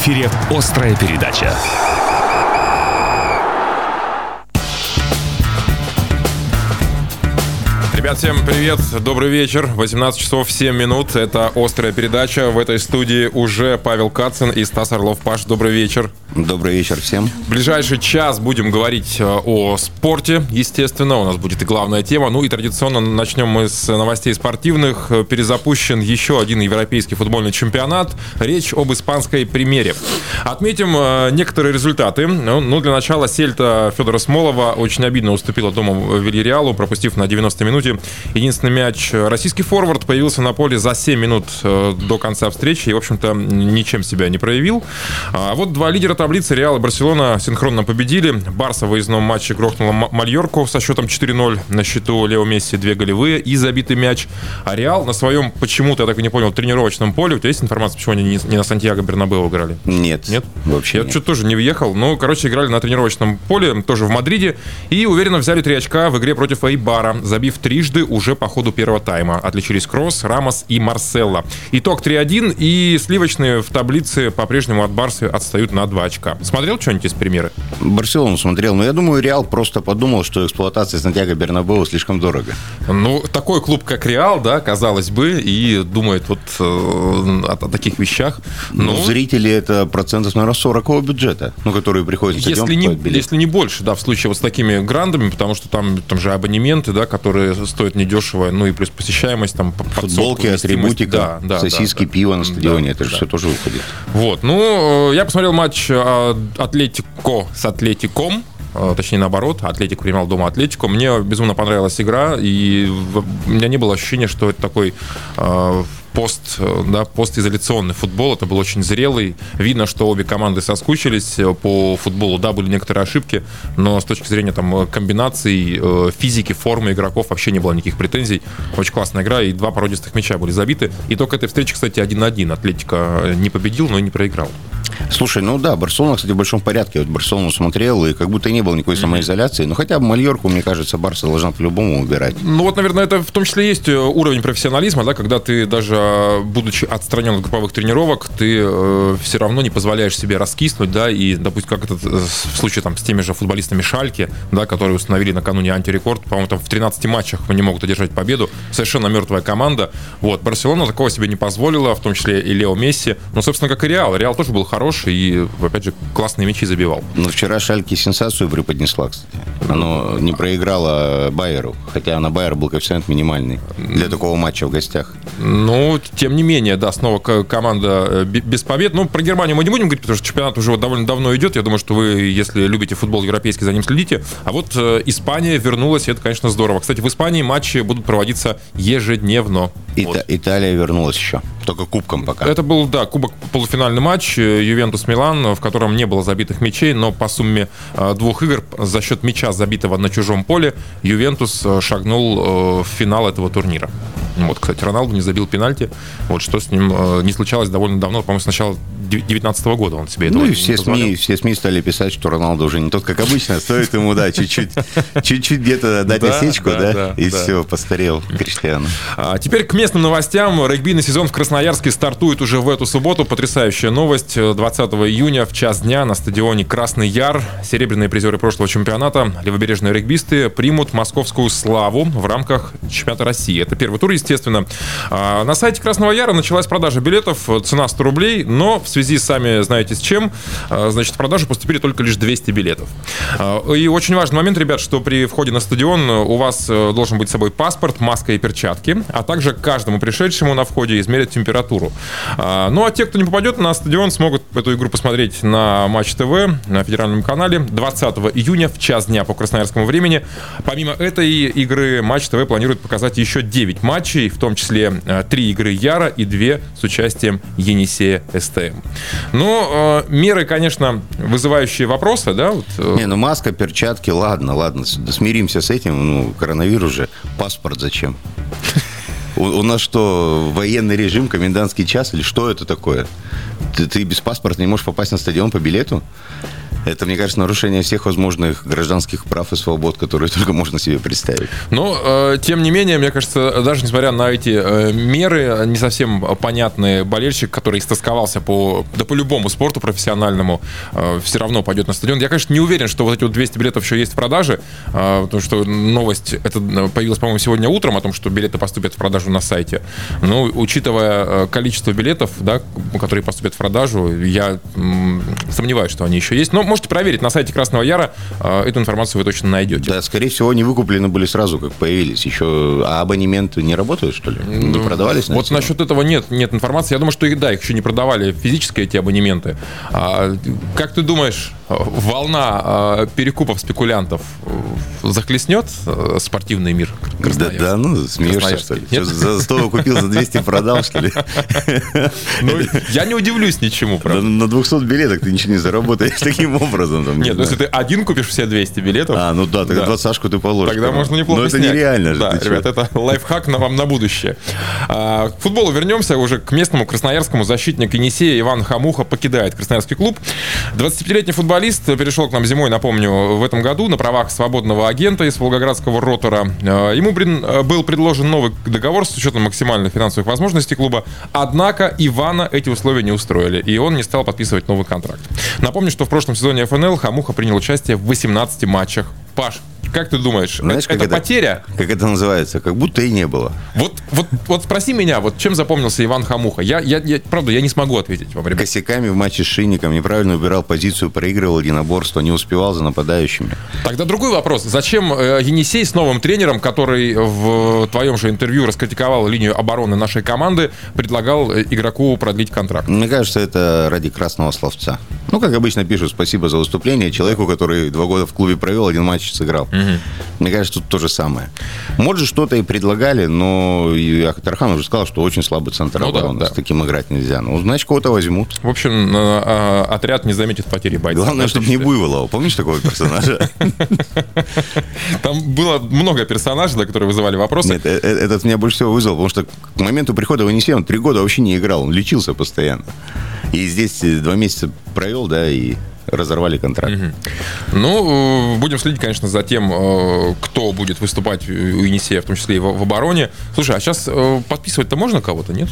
эфире «Острая передача». Ребят, всем привет, добрый вечер. 18 часов 7 минут. Это «Острая передача». В этой студии уже Павел Кацин и Стас Орлов. Паш, добрый вечер. Добрый вечер всем. В ближайший час будем говорить э, о спорте, естественно. У нас будет и главная тема. Ну и традиционно начнем мы с новостей спортивных. Перезапущен еще один европейский футбольный чемпионат. Речь об испанской примере. Отметим э, некоторые результаты. Ну, ну, для начала Сельта Федора Смолова очень обидно уступила дома Вильяреалу, пропустив на 90 минуте единственный мяч. Российский форвард появился на поле за 7 минут э, до конца встречи и, в общем-то, ничем себя не проявил. А вот два лидера таблицы Реал и Барселона синхронно победили. Барса в выездном матче грохнула Мальорку со счетом 4-0. На счету Лео Месси две голевые и забитый мяч. А Реал на своем, почему-то, я так и не понял, тренировочном поле. У тебя есть информация, почему они не на Сантьяго Бернабеу играли? Нет. Нет? Вообще Я что-то тоже не въехал. Ну, короче, играли на тренировочном поле, тоже в Мадриде. И уверенно взяли три очка в игре против Эйбара, забив трижды уже по ходу первого тайма. Отличились Кросс, Рамос и Марселло. Итог 3-1, и сливочные в таблице по-прежнему от Барсы отстают на 2 очка. Смотрел что-нибудь из примеры? Барселону смотрел, но я думаю, Реал просто подумал, что эксплуатация Сантьяго Бернабеу слишком дорого. Ну, такой клуб, как Реал, да, казалось бы, и думает вот э, о, о таких вещах. Ну, Ну, зрители это процентов, наверное, 40 бюджета, ну, которые приходят если не, если не больше, да, в случае вот с такими грандами, потому что там, там же абонементы, да, которые стоят недешево, ну и плюс посещаемость, там, Футболки, атрибутика, Да, да, сосиски, да, да. пиво на стадионе, Да, это же да. все тоже выходит. Вот, ну, э, я посмотрел матч э, Атлетико с Атлетиком. э, Точнее, наоборот, Атлетик принимал дома Атлетику. Мне безумно понравилась игра, и у меня не было ощущения, что это такой э, пост, э, да, постизоляционный футбол. Это был очень зрелый. Видно, что обе команды соскучились по футболу. Да, были некоторые ошибки, но с точки зрения там комбинаций, э, физики, формы игроков вообще не было никаких претензий. Очень классная игра, и два породистых мяча были забиты. Итог этой встречи, кстати, 1-1. Атлетика э, не победил, но и не проиграл. Слушай, ну да, Барселона, кстати, в большом порядке. Вот Барселону смотрел, и как будто не было никакой самоизоляции. Но хотя бы Мальорку, мне кажется, Барса должна по-любому убирать. Ну вот, наверное, это в том числе есть э, уровень профессионализма, да, когда ты даже, э, будучи отстранен от групповых тренировок, ты э, все равно не позволяешь себе раскиснуть, да, и, допустим, как это э, в случае там с теми же футболистами Шальки, да, которые установили накануне антирекорд, по-моему, там в 13 матчах не могут одержать победу, совершенно мертвая команда. Вот, Барселона такого себе не позволила, в том числе и Лео Месси, ну, собственно, как и Реал. Реал тоже был хороший и, опять же, классные мячи забивал. Но вчера Шальки сенсацию преподнесла, кстати. Оно не проиграло Байеру, хотя на Байер был коэффициент минимальный для такого матча в гостях. Ну, тем не менее, да, снова команда э, бе- без побед. Ну, про Германию мы не будем говорить, потому что чемпионат уже вот довольно давно идет. Я думаю, что вы, если любите футбол европейский, за ним следите. А вот э, Испания вернулась, и это, конечно, здорово. Кстати, в Испании матчи будут проводиться ежедневно. Ита- Вот. Италия вернулась еще. Только кубком пока. Это был, да, кубок полуфинальный матч э, Ювентус-Милан, в котором не было забитых мячей, но по сумме э, двух игр за счет мяча, забитого на чужом поле, Ювентус э, шагнул э, в финал этого турнира. Вот, кстати, Роналду не забил пенальти. Вот что с ним не случалось довольно давно, по-моему, с начала 2019 года он себе этого Ну и все позволял. СМИ, все СМИ стали писать, что Роналду уже не тот, как обычно. Стоит ему, да, чуть-чуть, чуть-чуть где-то дать Да, осечку, да, и все, постарел Криштиану. А теперь к местным новостям. Регбийный сезон в Красноярске стартует уже в эту субботу. Потрясающая новость. 20 июня в час дня на стадионе Красный Яр серебряные призеры прошлого чемпионата левобережные регбисты примут московскую славу в рамках чемпионата России. Это первый тур, естественно. А На сайте Красного Яра началась продажа билетов. Цена 100 рублей, но в связи, сами знаете, с чем, а, значит, в продажу поступили только лишь 200 билетов. А, И очень важный момент, ребят, что при входе на стадион у вас э, должен быть с собой паспорт, маска и перчатки, а также каждому пришедшему на входе измерят температуру. А, Ну а те, кто не попадет на стадион, смогут эту игру посмотреть на Матч ТВ, на федеральном канале 20 июня в час дня по красноярскому времени. Помимо этой игры, Матч ТВ планирует показать еще 9 матчей, в том числе 3 игры Яра и 2 с участием Енисея СТМ. Ну, э, меры, конечно, вызывающие вопросы, да? вот, э, Не, ну маска, перчатки, ладно, ладно, смиримся с этим, ну, коронавирус же, паспорт зачем? У, нас что, военный режим, комендантский час или что это такое? Ты без паспорта не можешь попасть на стадион по билету? Это, мне кажется, нарушение всех возможных гражданских прав и свобод, которые только можно себе представить. Но, э, тем не менее, мне кажется, даже несмотря на эти э, меры, не совсем понятный болельщик, который истосковался по, да по любому спорту профессиональному, э, все равно пойдет на стадион. Я, конечно, не уверен, что вот эти вот 200 билетов еще есть в продаже, э, потому что новость это появилась, по-моему, сегодня утром о том, что билеты поступят в продажу на сайте. Но, учитывая э, количество билетов, да, которые поступят в продажу, я м, сомневаюсь, что они еще есть. Но можете проверить на сайте Красного Яра, э, эту информацию вы точно найдете. Да, скорее всего, они выкуплены были сразу, как появились. Еще а абонементы не работают, что ли? Не продавались? Вот сеть? насчет этого нет, нет информации. Я думаю, что их, да, их еще не продавали физически эти абонементы. А, как ты думаешь, волна а, перекупов спекулянтов э, захлестнет э, спортивный мир Да, да, ну, смеешься, что ли? Что, за 100 купил, за 200 продал, что ли? Ну, я не удивлюсь ничему, Да правда. На 200 билетах ты ничего не заработаешь таким образом. там, не Нет, ну если ты один купишь все 200 билетов, А, ну да, тогда Да. двадцатку ты положишь. Тогда можно неплохо Но это снять. нереально же. Да, ребят, это лайфхак на вам на будущее. А, К футболу вернемся уже к местному красноярскому. Защитник Енисея Иван Хамуха покидает красноярский клуб. 25-летний футболист перешел к нам зимой, напомню, в этом году на правах свободного агента из Волгоградского ротора. А, Ему брин- был предложен новый договор с учетом максимальных финансовых возможностей клуба. Однако Ивана эти условия не устроили, и он не стал подписывать новый контракт. Напомню, что в прошлом сезоне ФНЛ Хамуха принял участие в 18 матчах. Паш, как ты думаешь, Знаешь, это, как это- потеря? Как это называется? Как будто и не было. Вот, вот, вот спроси меня, вот чем запомнился Иван Хамуха? Я, я, я- правда, я не смогу ответить вам, ребят. Косяками в матче с Шинником, неправильно убирал позицию, проигрывал единоборство, не успевал за нападающими. Тогда другой вопрос. Зачем э, Енисей с новым тренером, который в твоем же интервью раскритиковал линию обороны нашей команды, предлагал э, игроку продлить контракт? Мне кажется, это ради красного словца. Ну, как обычно пишут, спасибо за выступление человеку, который два года в клубе провел, один матч сыграл. Мне кажется, тут то же самое. Может, что-то и предлагали, но и Тархан уже сказал, что очень слабый центр Ну да, обороны. да. С таким играть нельзя. Ну, значит, кого-то возьмут. В общем, э, отряд не заметит потери бойца. Главное, чтобы не? Буйволова. Помнишь такого персонажа? Там было много персонажей, да, которые вызывали вопросы. Нет, э- э- этот меня больше всего вызвал, потому что к моменту прихода в Енисей он три года вообще не играл, он лечился постоянно. И здесь э, два месяца провел, да, и разорвали контракт. Ну, э, будем следить, конечно, за тем, кто будет выступать у Енисея, в том числе и в обороне. Слушай, а сейчас подписывать-то можно кого-то, нет?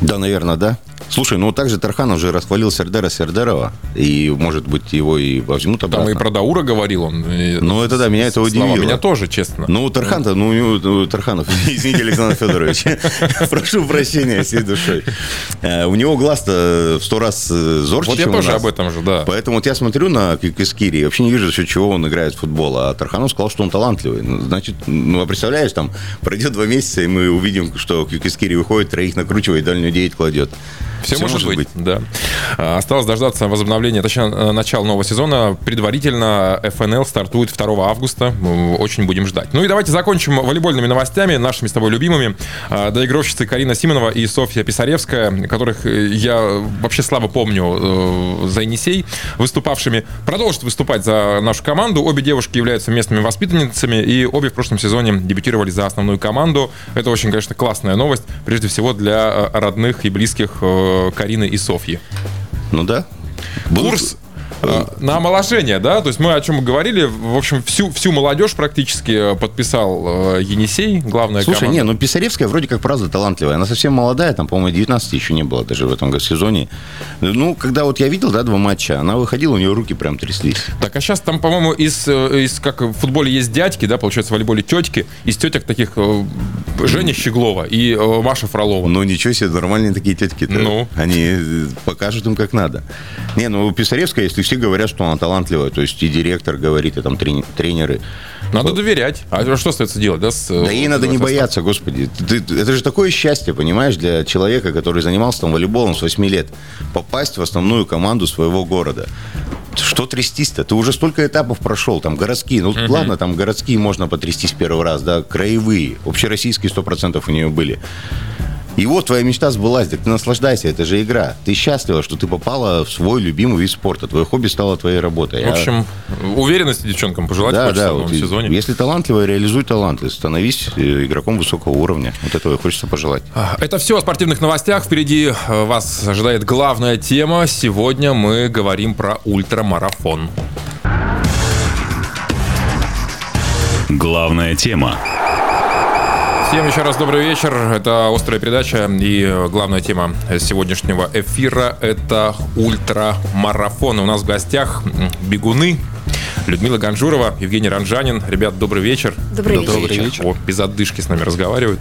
Да, наверное, да. Слушай, ну также Тархан уже расхвалил Сердера Сердерова, и, может быть, его и возьмут Там обратно. и про Даура говорил он. Ну, это да, меня это удивило. Меня тоже, честно. Ну, Тархан-то, ну, ну, Тарханов, извините, Александр Федорович, прошу прощения всей душой. Э, У него глаз-то в сто раз э, зорче, вот я тоже об этом же, да. Поэтому вот я смотрю на Кискири, вообще не вижу, за чего он играет в футбол. А Тарханов сказал, что он талантливый. Ну, значит, ну, а представляешь, там пройдет два месяца, и мы увидим, что Кискири выходит, троих накручивает, дальнюю девять кладет. Все, может, быть, да. А, Осталось дождаться возобновления, точнее, э, начала нового сезона. Предварительно ФНЛ стартует 2 августа. Очень будем ждать. Ну и давайте закончим волейбольными новостями, нашими с тобой любимыми. А, Доигровщицы Карина Симонова и Софья Писаревская, которых э, я вообще слабо помню э, за Енисей, выступавшими, продолжат выступать за нашу команду. Обе девушки являются местными воспитанницами, и обе в прошлом сезоне дебютировали за основную команду. Это очень, конечно, классная новость, прежде всего для родных и близких э, Карины и Софьи. Ну да. Курс на омоложение, да? То есть мы о чем мы говорили. В общем, всю, всю молодежь практически э, подписал э, Енисей, главная Слушай, команда. не, ну Писаревская вроде как правда талантливая. Она совсем молодая, там, по-моему, 19 еще не было даже в этом сезоне. Ну, когда вот я видел, да, два матча, она выходила, у нее руки прям тряслись. Так, а сейчас там, по-моему, из, э, из, как в футболе есть дядьки, да, получается, в волейболе тетки, из тетек таких Женя Щеглова и Маша Фролова. Ну, ничего себе, нормальные такие тетки-то. Ну. Они покажут им, как надо. Не, ну, Писаревская, если все говорят, что она талантливая, то есть и директор говорит, и там тренеры. Надо доверять. А что остается делать, да? с, э, Да ей надо не бояться, господи. Ты- это же такое счастье, понимаешь, для человека, который занимался там волейболом с 8 лет. Попасть в основную команду своего города. Что трястись-то? Ты уже столько этапов прошел, там городские. Ну, ладно, там городские можно потрястись первый раз, да, краевые. Общероссийские 100% у нее были. И вот твоя мечта сбылась, так ты наслаждайся, это же игра. Ты счастлива, что ты попала в свой любимый вид спорта. Твое хобби стало твоей работой. В общем, уверенности девчонкам пожелать да, хочется да, в новом вот сезоне. Если талантливо, реализуй таланты. Становись э, игроком высокого уровня. Вот этого и хочется пожелать. Это все о спортивных новостях. Впереди э, вас ожидает главная тема. Сегодня мы говорим про ультрамарафон. Главная тема. Всем еще раз добрый вечер. Это «Острая передача» и э, главная тема сегодняшнего эфира – это ультрамарафон. У нас в гостях бегуны Людмила Ганжурова, Евгений Ранжанин. Ребят, добрый вечер. Добрый вечер. О, без отдышки с нами разговаривают.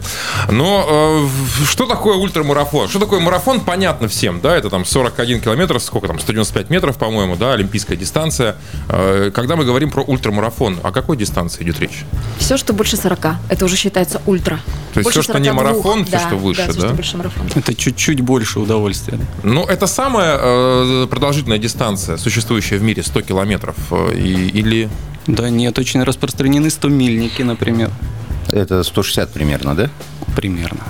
Но э, что такое ультрамарафон? Что такое марафон, понятно всем, да? Это там 41 километр, сколько там, 195 метров, по-моему, да, олимпийская дистанция. Э, когда мы говорим про ультрамарафон, о какой дистанции идет речь? Все, что больше 40, это уже считается ультра. То есть Больше всё, что не 42. марафон, Да, что выше, всё, да? что больше марафона. Это чуть-чуть больше удовольствия. Ну, это самая э, продолжительная дистанция, существующая в мире, 100 километров. Э, и- или... Да нет, очень распространены 100-мильники, например, Это 160 примерно, да? примерно.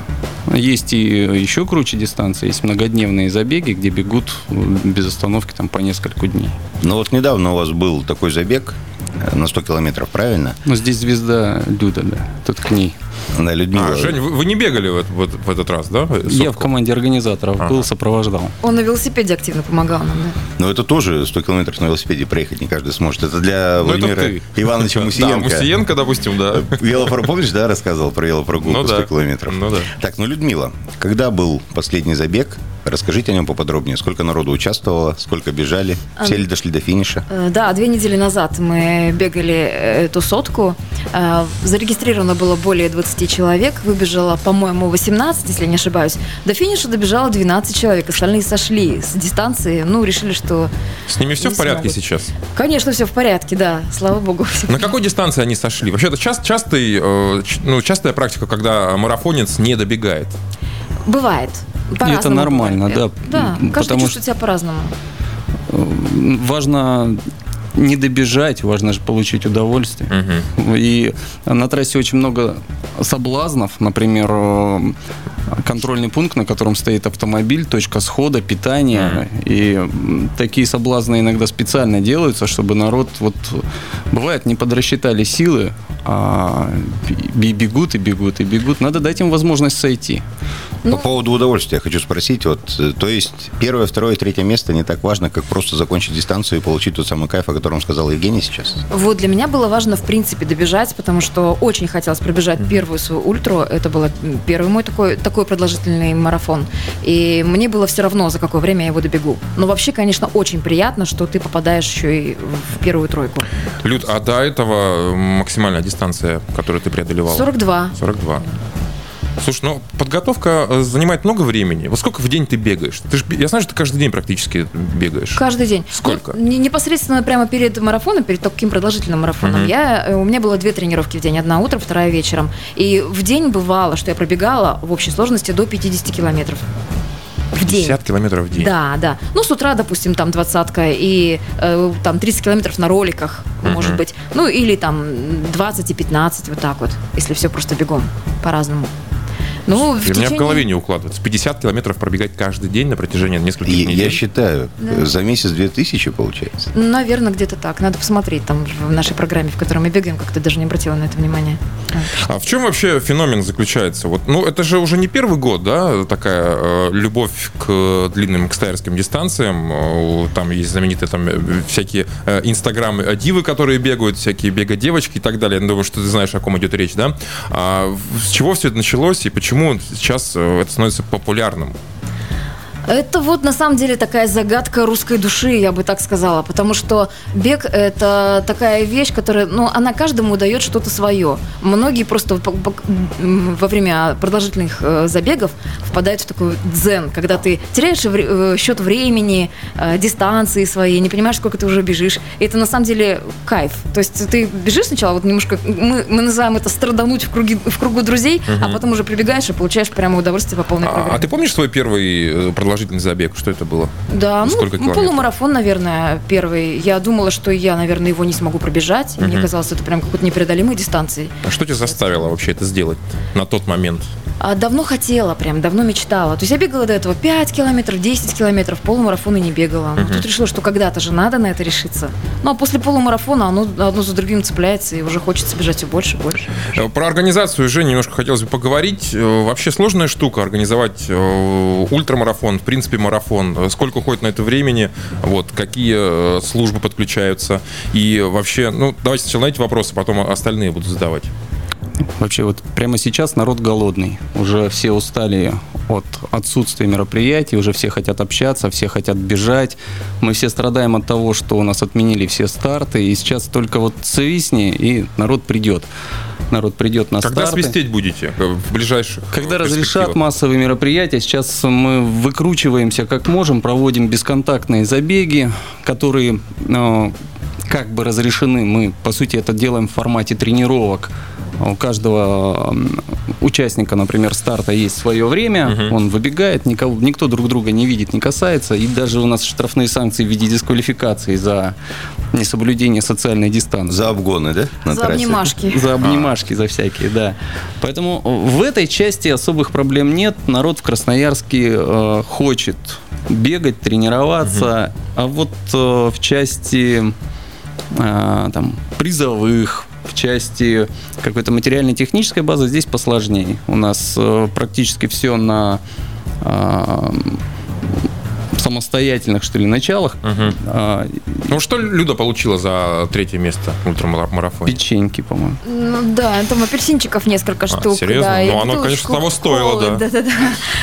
Есть и еще круче дистанции, есть многодневные забеги, где бегут э, без остановки там по несколько дней. Ну вот недавно у вас был такой забег э, на 100 километров, правильно? Но здесь звезда Люда, да, тут к ней. Да, Людмила. А, Жень, вы, вы не бегали в, в- в этот раз, да? Я в команде организаторов был, сопровождал. Он на велосипеде активно помогал нам, да. Но это тоже 100 километров на велосипеде проехать не каждый сможет. Это для Ну, это Владимира ты. Ивановича Да, Мусиенко. Мусиенко, допустим, да. Велопро, помнишь, да, рассказывал про велопрогулку Ну 100 да. километров? Ну да. Так, ну, Людмила, когда был последний забег? Расскажите о нем поподробнее. Сколько народу участвовало, сколько бежали, все ли дошли до финиша? Э, Да, две недели назад мы бегали э, эту сотку. Э, Зарегистрировано было более 20 человек. Выбежало, по-моему, 18, если я не ошибаюсь. До финиша добежало 12 человек. Остальные сошли с дистанции. Ну, решили, что... С ними все в порядке смогут. сейчас? Конечно, все в порядке, да. Слава богу. На какой дистанции они сошли? Вообще, это част- частый, э, ч- ну, частая практика, когда марафонец не добегает. Бывает. По-разному это нормально, бывает. да. Да, каждый Потому чувствует себя по-разному. Важно не добежать, важно же получить удовольствие. И на трассе очень много соблазнов. Например, э, контрольный пункт, на котором стоит автомобиль, точка схода, питание. И м, такие соблазны иногда специально делаются, чтобы народ, вот бывает, не подрасчитали силы, а бегут и бегут и бегут. Надо дать им возможность сойти. Ну. По поводу удовольствия хочу спросить. Вот, э, то есть первое, второе, третье место не так важно, как просто закончить дистанцию и получить тот самый кайф, о котором сказал Евгений сейчас? Вот для меня было важно, в принципе, добежать, потому что очень хотелось пробежать первую свою ультру. Это был первый мой такой, такой продолжительный марафон. И мне было все равно, за какое время я его добегу. Но вообще, конечно, очень приятно, что ты попадаешь еще и в первую тройку. Люд, а до этого максимальная дистанция, которую ты преодолевал? 42. 42. Слушай, ну подготовка э, занимает много времени. Вот сколько в день ты бегаешь? Ты ж, я знаю, что ты каждый день практически бегаешь. Каждый день. Сколько? Не- непосредственно прямо перед марафоном, перед таким продолжительным марафоном, Мгм. я, э, у меня было две тренировки в день. Одна утром, вторая вечером. И в день бывало, что я пробегала в общей сложности до 50 километров. В день. 50 километров в день. Да, да. Ну, с утра, допустим, там двадцатка и э, там 30 километров на роликах, может быть. Ну, или там 20 и 15, вот так вот, если все просто бегом, по-разному. Ну, в у меня в течение- голове не укладывается. 50 километров пробегать каждый день на протяжении нескольких И недель. я считаю, Да. за месяц 2000 получается. Наверное, где-то так. Надо посмотреть там в нашей программе, в которой мы бегаем, как-то даже не обратила на это внимание. А в чем вообще феномен заключается? Вот, ну, это же уже не первый год, да, такая э, любовь к длинным кстайерским дистанциям. Э, Там есть знаменитые там э, всякие э, инстаграм-дивы, которые бегают, всякие бега-девочки и так далее. Я думаю, что ты знаешь, о ком идет речь, да? А с чего все это началось и почему сейчас э, это становится популярным? Это вот на самом деле такая загадка русской души, я бы так сказала, потому что бег это такая вещь, которая, ну, она каждому дает что-то свое. Многие просто во время продолжительных э, забегов впадают в такой дзен, когда ты теряешь э, счет времени, э, дистанции своей, не понимаешь, сколько ты уже бежишь. И это на самом деле кайф. То есть ты бежишь сначала, вот немножко, мы, мы называем это страдануть в, круги, в кругу друзей, а потом уже прибегаешь и получаешь прямо удовольствие по полной А, программе. а ты помнишь свой первый продолжительный продолжительный забег? Что это было? Да, ну, Сколько ну, километров? полумарафон, наверное, первый. Я думала, что я, наверное, его не смогу пробежать. Мне казалось, это прям какой-то непреодолимой дистанции. А что тебя заставило вообще это сделать на тот момент? А давно хотела, прям давно мечтала. То есть я бегала до этого 5 километров, 10 километров, полумарафона не бегала. Ну, Тут решила, что когда-то же надо на это решиться. Ну, а после полумарафона оно одно за другим цепляется, и уже хочется бежать все больше и больше. Э, Про организацию уже немножко хотелось бы поговорить. Э, Вообще сложная штука организовать э, ультрамарафон, принципе, марафон. Э, Сколько уходит на это времени? Вот, какие э, службы подключаются? И вообще, ну, давайте сначала на эти вопросы, потом остальные буду задавать. Вообще вот прямо сейчас народ голодный. Уже все устали от отсутствия мероприятий, уже все хотят общаться, все хотят бежать. Мы все страдаем от того, что у нас отменили все старты, и сейчас только вот свистни, и народ придет. Народ придет на Когда старты. свистеть будете э, в ближайших Когда э, разрешат перспективах? массовые мероприятия, сейчас мы выкручиваемся как можем, проводим бесконтактные забеги, которые э, как бы разрешены. Мы, по сути, это делаем в формате тренировок. У каждого участника, например, старта есть свое время, он выбегает, никого, никто друг друга не видит, не касается, и даже у нас штрафные санкции в виде дисквалификации за несоблюдение социальной дистанции. За обгоны, да? на За трассе? обнимашки. За обнимашки, за всякие, да. Поэтому в этой части особых проблем нет. Народ в Красноярске э, хочет бегать, тренироваться. А вот э, в части э, там, призовых, в части какой-то материально-технической базы здесь посложнее. У нас э, практически все на э, самостоятельных, что ли, началах. А, Ну, что Люда получила за третье место в ультрамарафоне? печеньки, по-моему. Ну да, там апельсинчиков несколько штук. А, серьезно? Да, Ну, оно, конечно, того стоило, колы, да. Да-да-да.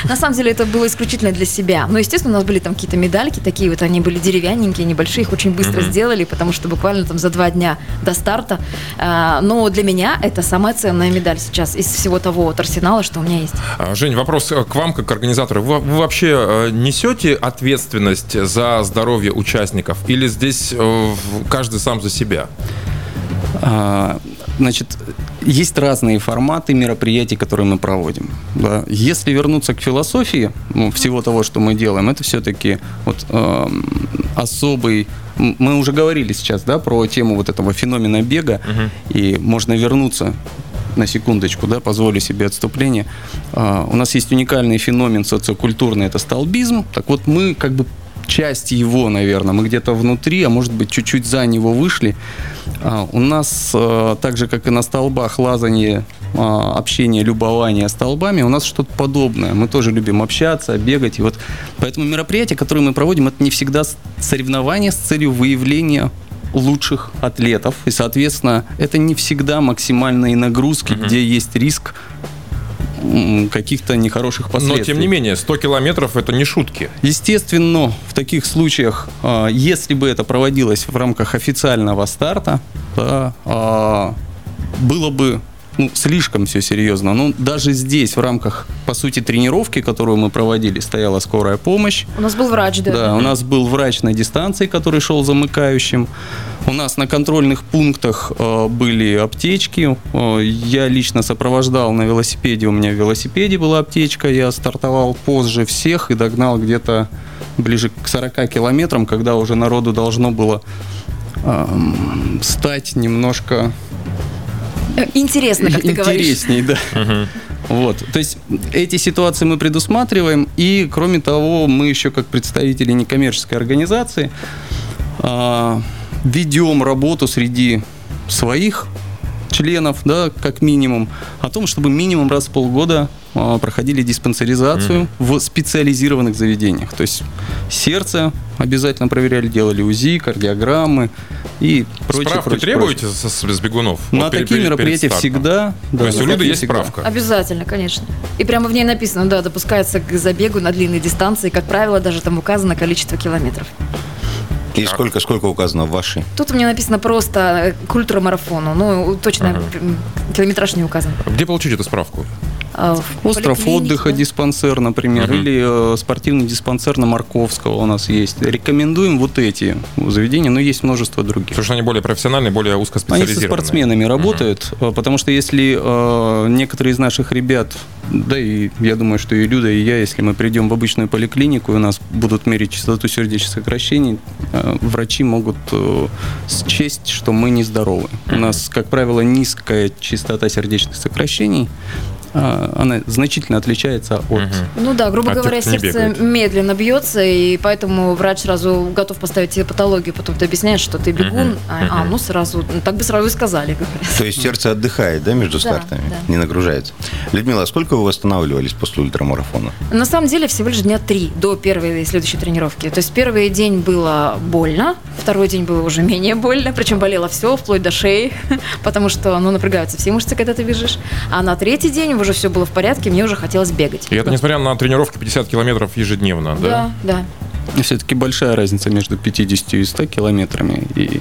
На самом деле это было исключительно для себя. Но, естественно, у нас были там какие-то медальки такие вот, они были деревянненькие, небольшие, их очень быстро сделали, потому что буквально там за два дня до старта. А, Но для меня это самая ценная медаль сейчас из всего того вот арсенала, что у меня есть. А, Жень, вопрос к вам, как к организатору. Вы, вы вообще э, несете ответственность за здоровье участников? Или здесь э, каждый сам за себя? А, Значит, есть разные форматы мероприятий, которые мы проводим. да. Если вернуться к философии ну, всего того, что мы делаем, это все-таки вот, эм, особый... Мы уже говорили сейчас да, про тему вот этого феномена бега, и можно вернуться на секундочку, да, позволю себе отступление. А, у нас есть уникальный феномен социокультурный, это столбизм. Так вот, мы как бы часть его, наверное, мы где-то внутри, а может быть чуть-чуть за него вышли. А, У нас, э, так же как и на столбах, лазание, а, общение, любование столбами, у нас что-то подобное. Мы тоже любим общаться, бегать. И вот поэтому мероприятия, которые мы проводим, это не всегда соревнования с целью выявления лучших атлетов. И, соответственно, это не всегда максимальные нагрузки, где есть риск каких-то нехороших Но, последствий. тем не менее, 100 километров – это не шутки. Естественно, в таких случаях, а, если бы это проводилось в рамках официального старта, да, а, было бы ну, слишком все серьезно. Но даже здесь, в рамках, по сути, тренировки, которую мы проводили, стояла скорая помощь. У нас был врач, да. Да, у нас был врач на дистанции, который шел замыкающим. У нас на контрольных пунктах э, были аптечки. Э, я лично сопровождал на велосипеде. У меня в велосипеде была аптечка. Я стартовал позже всех и догнал где-то ближе к 40 километрам, когда уже народу должно было эм, стать немножко Э, Интересно, как ты говоришь. интересней, да. Вот, то есть эти ситуации мы предусматриваем, и кроме того, мы еще как представители некоммерческой организации а, ведем работу среди своих членов, да, как минимум, о том, чтобы минимум раз в полгода а, проходили диспансеризацию в специализированных заведениях. То есть сердце обязательно проверяли, делали УЗИ, кардиограммы и прочее. Справку прочее, требуете с, с- с бегунов? На Вот перед- такие перед- перед мероприятия стартом? всегда. да, То есть у такие есть всегда. справка? Обязательно, конечно. И прямо в ней написано, да, допускается к забегу на длинной дистанции. Как правило, даже там указано количество километров. И сколько, сколько указано в вашей? Тут у меня написано просто э, к ультрамарафону. Ну, точно м, километраж не указан. Где получить эту справку? В Остров отдыха, диспансер, например, Мгм. или э, спортивный диспансер на Марковского у нас есть. Рекомендуем вот эти заведения, но есть множество других. Потому что они более профессиональные, более Они со узкоспециализированные. спортсменами работают, э, потому что если э, некоторые из наших ребят Да, и я думаю, что и Люда, и я, если мы придем в обычную поликлинику, и у нас будут мерить частоту сердечных сокращений, э, врачи могут э, счесть, что мы нездоровы. У нас, как правило, низкая частота сердечных сокращений, она значительно отличается от... Ну да, грубо А говоря, сердце бегает. медленно бьется, и поэтому врач сразу готов поставить тебе патологию, потом ты объясняешь, что ты бегун, а, а, ну сразу, ну, так бы сразу и сказали, говорят. То есть сердце отдыхает, да, между Да, стартами? да. Не нагружается. Людмила, а сколько вы восстанавливались после ультрамарафона? На самом деле всего лишь дня три до первой и следующей тренировки. То есть первый день было больно, второй день было уже менее больно, причем болело все, вплоть до шеи, потому что ну, напрягаются все мышцы, когда ты бежишь. А на третий день уже все было в порядке, мне уже хотелось бегать. И это несмотря на тренировки 50 километров ежедневно, да? Да, да. Все-таки большая разница между 50 и 100 километрами. И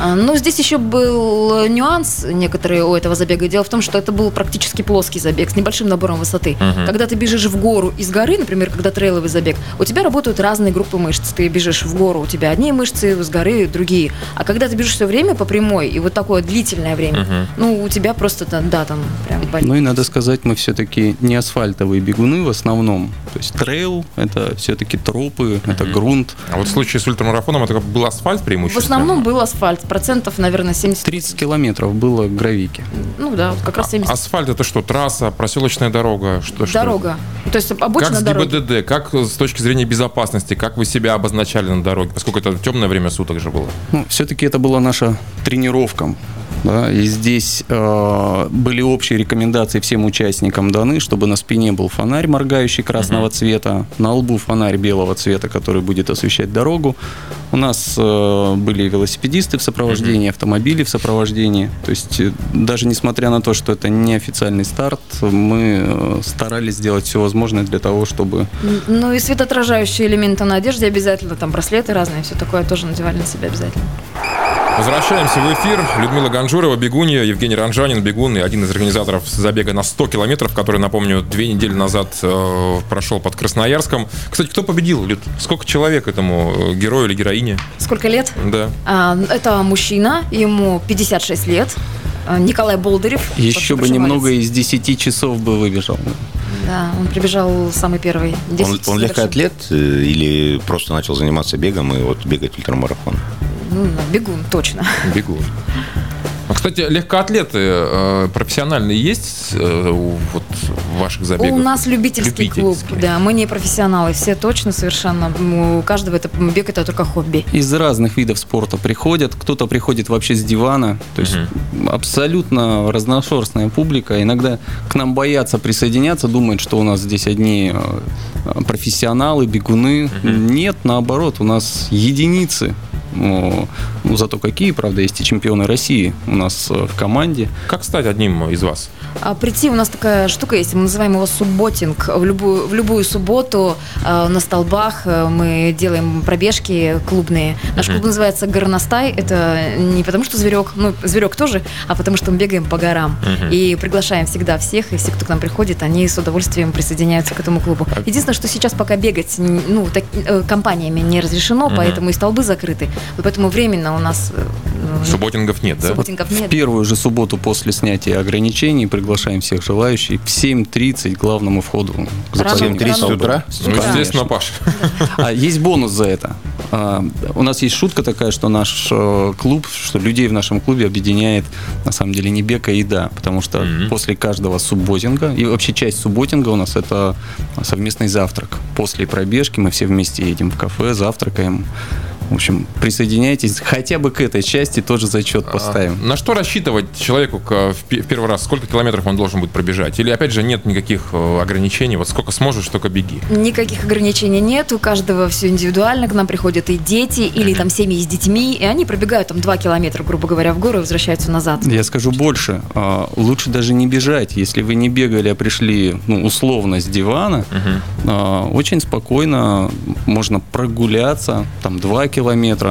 Но здесь еще был нюанс некоторые у этого забега. Дело в том, что это был практически плоский забег с небольшим набором высоты. Когда ты бежишь в гору из горы, например, когда трейловый забег, у тебя работают разные группы мышц. Ты бежишь в гору, у тебя одни мышцы, с горы другие. А когда ты бежишь все время по прямой, и вот такое длительное время, ну, у тебя просто, да, там прям болит. Ну и надо сказать, мы все-таки не асфальтовые бегуны в основном. То есть трейл – это все-таки тропы, это грунт. А вот в случае с ультрамарафоном это был асфальт В преимущественно? основном был асфальт, процентов, наверное, 70. 30 километров было гравики. Ну да, вот как раз 70. Асфальт это что, трасса, проселочная дорога? Что, что? Дорога. То есть Как обочина с. ГИБДД, как с точки зрения безопасности, как вы себя обозначали на дороге, поскольку это темное время суток же было? Ну, все-таки это была наша тренировка. Да, и здесь э, были общие рекомендации всем участникам даны, чтобы на спине был фонарь моргающий красного цвета, на лбу фонарь белого цвета, который будет освещать дорогу. У нас э, были велосипедисты в сопровождении, автомобили в сопровождении. То есть э, даже несмотря на то, что это не официальный старт, мы э, старались сделать все возможное для того, чтобы Ну и светоотражающие элементы на одежде обязательно, там браслеты разные, все такое тоже надевали на себя обязательно. Возвращаемся в эфир. Людмила Ганжурова, бегунья, Евгений Ранжанин, бегун и один из организаторов забега на 100 километров, который, напомню, две недели назад э, прошел под Красноярском. Кстати, кто победил, Люд? Сколько человек этому э, герою или героине? Сколько лет? Да. А, это мужчина, ему 56 лет. А, Николай Болдырев. еще бы немного из 10 часов бы выбежал. Да, он прибежал самый первый. 10 Он, он легкоатлет э, или просто начал заниматься бегом и вот бегать ультрамарафон? Ну, бегун, точно. Бегун. А, Кстати, легкоатлеты э, профессиональные есть э, у вот, ваших забегов? У нас любительский, клуб, Любительский. да, мы не профессионалы, все точно совершенно. У каждого это бег это только хобби. из разных видов спорта приходят. Кто-то приходит вообще с дивана. То есть абсолютно разношерстная публика. Иногда к нам боятся присоединяться, думают, что у нас здесь одни э, профессионалы, бегуны. Нет, наоборот, у нас единицы. Ну, ну, зато какие, правда, есть и чемпионы России у нас э, в команде. Как стать одним из вас? А прийти у нас такая штука есть, мы называем его субботинг. В любую, в любую субботу э, на столбах э, мы делаем пробежки клубные. Наш клуб называется Горностай. Это не потому, что зверек, ну, зверек тоже, а потому что мы бегаем по горам. И приглашаем всегда всех, и все, кто к нам приходит, они с удовольствием присоединяются к этому клубу. Единственное, что сейчас пока бегать ну, так- э, компаниями не разрешено, поэтому и столбы закрыты. Вот Поэтому временно у нас э, Субботингов нет, да? субботингов нет. В первую же субботу после снятия ограничений приглашаем всех желающих в 7.30 к главному входу. заповеднику 7.30 столба. утра? Ну, естественно, Паш. А есть бонус за это. А, у нас есть шутка такая, что наш э, клуб, что людей в нашем клубе объединяет на самом деле не бег, а еда. Потому что после каждого субботинга, и вообще часть субботинга у нас это совместный завтрак. После пробежки мы все вместе едем в кафе, завтракаем. В общем, присоединяйтесь хотя бы к этой части, тоже зачет поставим. На что рассчитывать человеку к- в пе- в первый раз? Сколько километров он должен будет пробежать? Или, опять же, нет никаких э, ограничений? Вот сколько сможешь, столько беги. Никаких ограничений нет, у каждого все индивидуально, к нам приходят и дети, или там семьи с детьми, и они пробегают там 2 километра, грубо говоря, в гору и возвращаются назад. Я скажу больше. А, Лучше даже не бежать. Если вы не бегали, а пришли ну, условно с дивана, а, очень спокойно можно прогуляться, там 2 километра.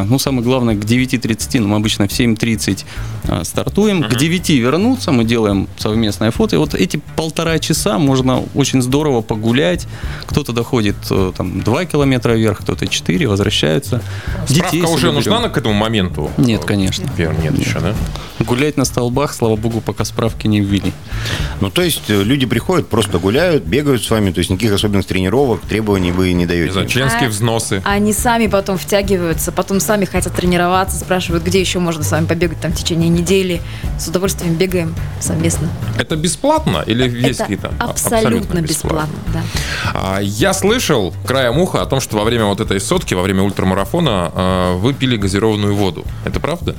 Ну, самое главное, к 9.30, ну, мы обычно в 7.30 а, стартуем. К 9 вернуться, мы делаем совместное фото. И вот эти полтора часа можно очень здорово погулять. Кто-то доходит э, там 2 километра вверх, кто-то 4, возвращаются. Справка Детей уже нужна на- к этому моменту? Нет, конечно. Вер, нет, еще, да? Гулять на столбах, слава богу, пока справки не ввели. Ну, то есть э, люди приходят, просто гуляют, бегают с вами, то есть никаких особенных тренировок, требований вы не Не даете. знаю, членские А- взносы. Они сами потом втягиваются, потом сами хотят тренироваться, спрашивают, где еще можно с вами побегать там в течение недели. С удовольствием бегаем совместно. Это бесплатно или есть какие-то? А- абсолютно, бесплатно, да. А, Я слышал краем уха о том, что во время вот этой сотки, во время ультрамарафона э, вы пили газированную воду. Это правда?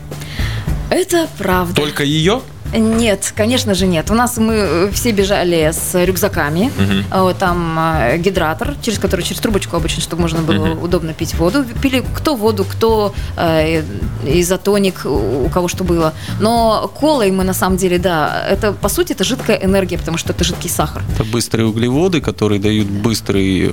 Это правда. Только ее? Нет, конечно же нет. У нас мы э, все бежали с рюкзаками. Вот там э, гидратор, через который через трубочку обычно, чтобы можно было удобно пить воду. Пили кто воду, кто э, изотоник, у у кого что было. Но колой мы на самом деле, да, это по сути это жидкая энергия, потому что это жидкий сахар. Это быстрые углеводы, которые дают быстрый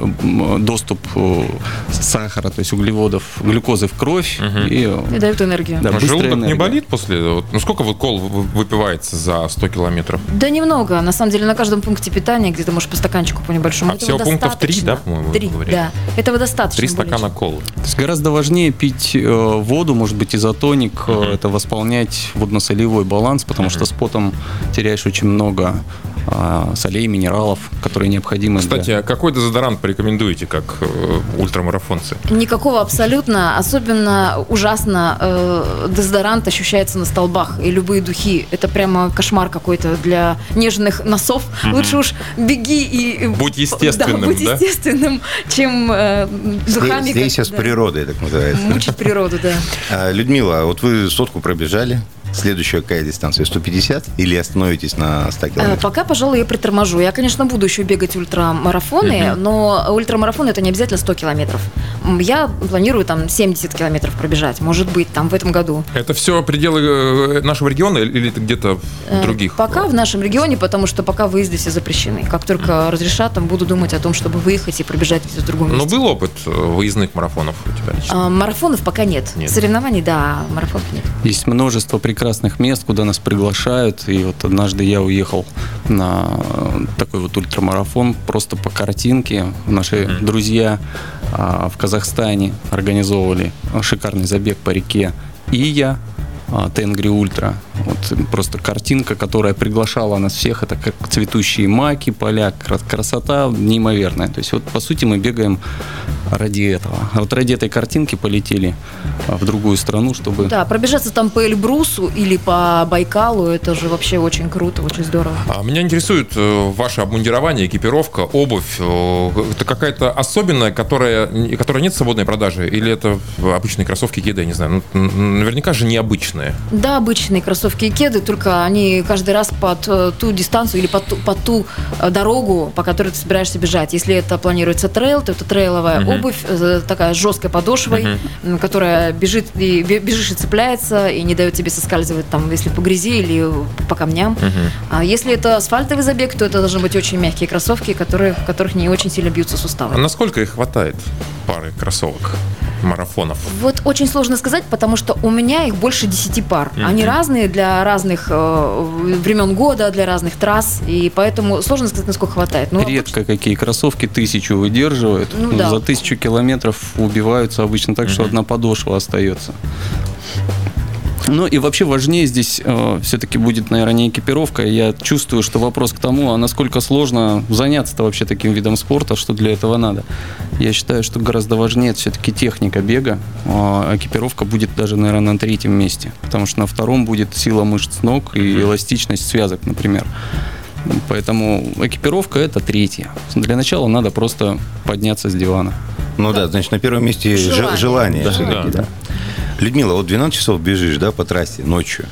доступ э, сахара, то есть углеводов, глюкозы в кровь. И, э, И дают энергию. Да, А Желудок не энергия. болит после? вот, Ну сколько вот кол вы- выпивается за 100 километров? Да немного. На самом деле на каждом пункте питания, где ты можешь по стаканчику по небольшому. А Этого всего пунктов три, достаточно. да, по-моему, вы Три, говорили? да. Этого достаточно. Три более стакана чем. колы. То есть гораздо важнее пить э, воду, может быть, изотоник, э, это восполнять водно-солевой баланс, потому что с потом теряешь очень много солей, минералов, которые необходимы для- Кстати, а какой дезодорант порекомендуете как э, ультрамарафонцы? Никакого абсолютно. Особенно ужасно э, дезодорант ощущается на столбах. И любые духи. Это прямо кошмар какой-то для нежных носов. Лучше уж беги и... Будь естественным, да? будь да? естественным, чем э, духами... Слейся как- с да. природой, так называется. Мучить природу, да. А, Людмила, вот вы сотку пробежали, следующая какая дистанция? 150 или остановитесь на 100 Э, километров? Пока, пожалуй, я приторможу. Я, конечно, буду еще бегать ультрамарафоны, но ультрамарафон это не обязательно 100 километров. Я планирую там 70 километров пробежать, может быть, там в этом году. Это все пределы э, нашего региона или это где-то в Э, других? Пока в нашем регионе, потому что пока выезды все запрещены. Как только разрешат, там буду думать о том, чтобы выехать и пробежать где-то в другом Но месте. был опыт выездных марафонов у тебя лично? А, марафонов пока нет. Нет. Соревнований, да, марафонов нет. Есть множество прекрасных мест, куда нас приглашают. И вот однажды я уехал на э, такой вот ультрамарафон просто по картинке. Наши друзья а, в Казахстане организовывали шикарный забег по реке Ия. а, Тенгри Ультра. Вот просто картинка, которая приглашала нас всех. Это как цветущие маки, поля, кра- красота неимоверная. То есть вот по сути мы бегаем ради этого. А вот ради этой картинки полетели а, в другую страну, чтобы Да, пробежаться там по Эльбрусу или по Байкалу, это же вообще очень круто, очень здорово. А Меня интересует э, ваше обмундирование, экипировка, обувь. Э, Это какая-то особенная, которая, которая нет в свободной продаже? Или это обычные кроссовки, кеды, я не знаю. Ну, наверняка же необычные. Да, обычные кроссовки и кеды, только они каждый раз под э, ту дистанцию или под ту, под ту э, дорогу, по которой ты собираешься бежать. Если это планируется трейл, то это трейловая обувь, э, такая с жесткой подошвой, м, которая бежит и бе- бежишь и цепляется, и не дает тебе соскальзывать там, если по грязи или по камням. А если это асфальтовый забег, то это должны быть очень мягкие кроссовки, которые, в которых не очень сильно бьются А суставы. насколько их хватает пары кроссовок марафонов? Вот очень сложно сказать, потому что у меня их больше 10 пар. Они разные для разных э, времен года, для разных трасс, и поэтому сложно сказать, насколько хватает. Ну, Редко какие кроссовки тысячу выдерживают. Ну да. За тысячу километров убиваются обычно так, что одна подошва остается. Ну и вообще важнее здесь все-таки будет, наверное, не экипировка. Я чувствую, что вопрос к тому, а насколько сложно заняться вообще таким видом спорта, что для этого надо. Я считаю, что гораздо важнее все-таки техника бега. А экипировка будет даже, наверное, на третьем месте. Потому что на втором будет сила мышц ног и эластичность связок, например. Поэтому экипировка это третье. Для начала надо просто подняться с дивана. Ну да, значит, на первом месте же- Желание. желание. Да, да. да. Людмила, вот 12 часов бежишь, да, по трассе ночью.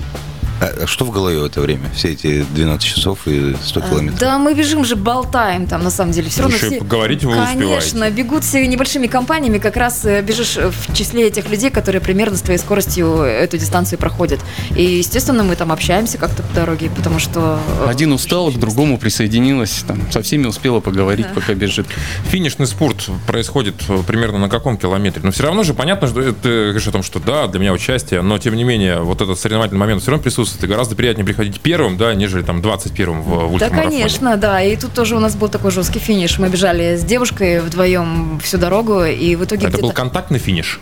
А что в голове в это время? Все эти 12 часов и 100 километров. Да, мы бежим же, болтаем там, на самом деле. Все равно Еще и все... поговорить вы Конечно, успеваете. бегут все небольшими компаниями, как раз э, бежишь в числе этих людей, которые примерно с твоей скоростью эту дистанцию проходят. И, естественно, мы там общаемся как-то по дороге, потому что... э, Один устал, к другому присоединилась, там, со всеми успела поговорить, пока бежит. Финишный спорт происходит э, примерно на каком километре? Но все равно же понятно, что ты говоришь о том, что да, для меня участие, но тем не менее вот этот соревновательный момент все равно присутствует. И гораздо приятнее приходить первым, да, нежели там 21-м в, в Да, ультрамарафоне. конечно, да. И тут тоже у нас был такой жесткий финиш. Мы бежали с девушкой вдвоем всю дорогу, и в итоге Это был контактный финиш?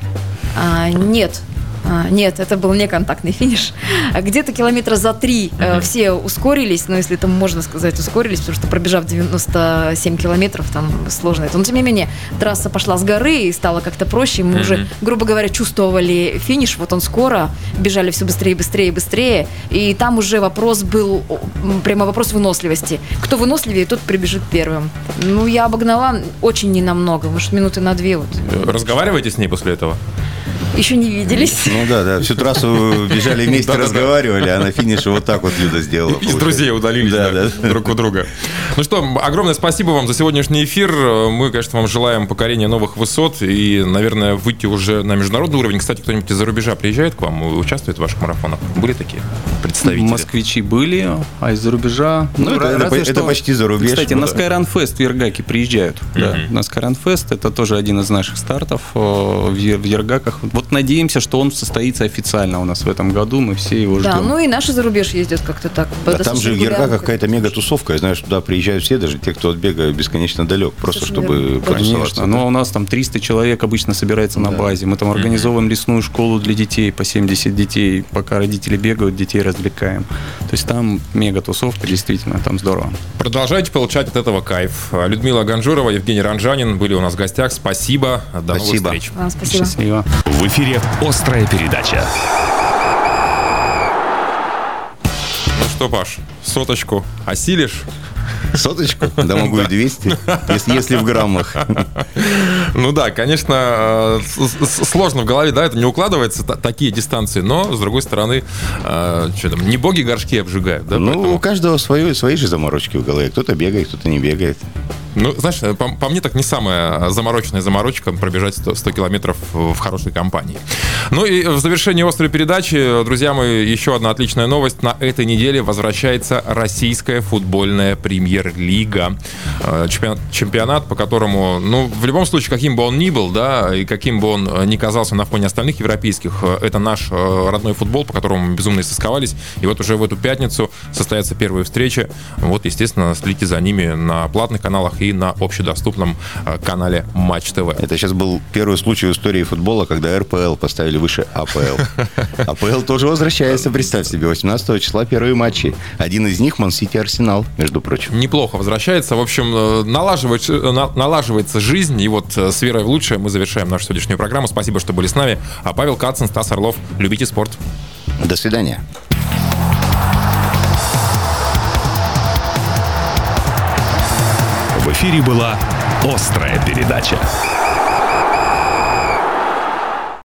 А, нет. А, нет, это был не контактный финиш. А Где-то километра за три э, все ускорились, ну, если это можно сказать, ускорились, потому что пробежав 97 километров, там сложно это. Но, тем не менее, трасса пошла с горы и стало как-то проще. Мы уже, грубо говоря, чувствовали финиш, вот он скоро, бежали все быстрее, быстрее, быстрее. И там уже вопрос был, прямо вопрос выносливости. Кто выносливее, тот прибежит первым. Ну, я обогнала очень ненамного, может, минуты на две вот. Разговариваете с ней после этого? Еще не виделись. Ну да, да. Всю трассу бежали вместе, разговаривали, а на финише вот так вот Люда сделала. Из друзей удалились Да, да, да. друг у друга. Ну что, огромное спасибо вам за сегодняшний эфир. Мы, конечно, вам желаем покорения новых высот и, наверное, выйти уже на международный уровень. Кстати, кто-нибудь из-за рубежа приезжает к вам и участвует в ваших марафонах? Были такие представители? Москвичи были, а из-за рубежа... Ну, это- это почти за рубеж. Кстати, Ну на. Skyrun Fest в Ергаке приезжают. Да, на Skyrun Fest это тоже один из наших стартов э, в Ергаках. Вот надеемся, что он состоится официально у нас в этом году. Мы все его Да, ждем. ну и наши зарубеж ездят как-то так. А там же в. Ергаках какая-то мега-тусовка. Я знаю, что туда приезжают все, даже те, кто от бега бесконечно далек. Просто чтобы. Конечно, но у нас там 300 человек обычно собирается на Да. базе. Мы там организовываем лесную школу для детей, по 70 детей. Пока родители бегают, детей развлекаем. То есть там мега тусовка, действительно, там здорово. Продолжайте получать от этого кайф. Людмила Ганжурова, Евгений Ранжанин были у нас в гостях. Спасибо. До Спасибо. новых встреч. А, спасибо. Счастливо. В эфире «Острая передача». Ну что, Паш, соточку осилишь? Соточку? Да могу и 200, если, если в граммах. Ну да, конечно, э, сложно в голове, да, это не укладывается, та- такие дистанции, но, с другой стороны, э, что там, не боги горшки обжигают, да, Ну, поэтому- у каждого свое, свои же заморочки в голове. Кто-то бегает, кто-то не бегает. Ну, знаешь, по, по мне так не самая замороченная заморочка пробежать 100, 100 километров в хорошей компании. Ну и в завершении острой передачи, друзья мои, еще одна отличная новость. На этой неделе возвращается российская футбольная премьер-лига. Э, Чемпионат, по которому, ну, в любом случае, каким бы он ни был, да, и каким бы он ни казался на фоне остальных европейских, э, это наш э, родной футбол, по которому мы безумно истосковались. И вот уже в эту пятницу состоятся первые встречи. Вот, естественно, следите за ними на платных каналах и на общедоступном канале Матч ТВ. Это сейчас был первый случай в истории футбола, когда РПЛ поставили выше АПЛ. АПЛ тоже возвращается, представь себе, 18 числа первые матчи. Один из них Ман-Сити Арсенал, между прочим. Неплохо возвращается. В общем, э, налаживается, э, на- налаживается жизнь. И вот э, с верой в лучшее мы завершаем нашу сегодняшнюю программу. Спасибо, что были с нами. А Павел Кацин, Стас Орлов. Любите спорт. До свидания. В эфире была «Острая передача».